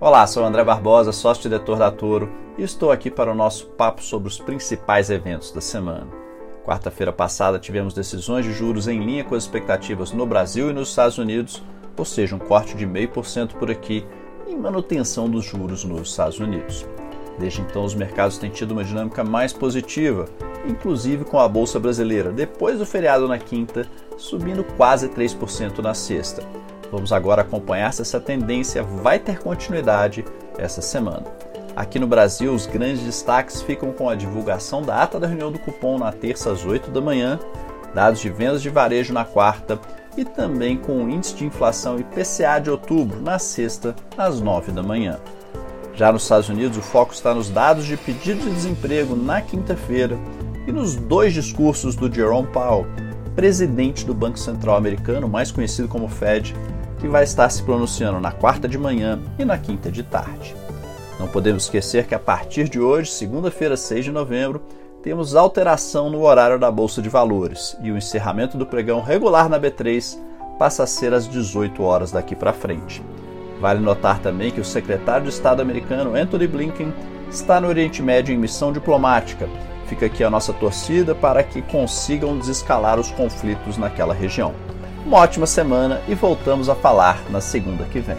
Olá, sou André Barbosa, sócio-diretor da Toro, e estou aqui para o nosso papo sobre os principais eventos da semana. Quarta-feira passada tivemos decisões de juros em linha com as expectativas no Brasil e nos Estados Unidos, ou seja, um corte de 0,5% por aqui e manutenção dos juros nos Estados Unidos. Desde então, os mercados têm tido uma dinâmica mais positiva, inclusive com a Bolsa Brasileira, depois do feriado na quinta, subindo quase 3% na sexta. Vamos agora acompanhar se essa tendência vai ter continuidade essa semana. Aqui no Brasil, os grandes destaques ficam com a divulgação da ata da reunião do cupom na terça às 8 da manhã, dados de vendas de varejo na quarta e também com o índice de inflação IPCA de outubro na sexta às 9 da manhã. Já nos Estados Unidos, o foco está nos dados de pedido de desemprego na quinta-feira e nos dois discursos do Jerome Powell, presidente do Banco Central Americano, mais conhecido como Fed, que vai estar se pronunciando na quarta de manhã e na quinta de tarde. Não podemos esquecer que a partir de hoje, segunda-feira, 6 de novembro, temos alteração no horário da Bolsa de Valores e o encerramento do pregão regular na B3 passa a ser às 18 horas daqui para frente. Vale notar também que o secretário de Estado americano Anthony Blinken está no Oriente Médio em missão diplomática. Fica aqui a nossa torcida para que consigam desescalar os conflitos naquela região. Uma ótima semana e voltamos a falar na segunda que vem.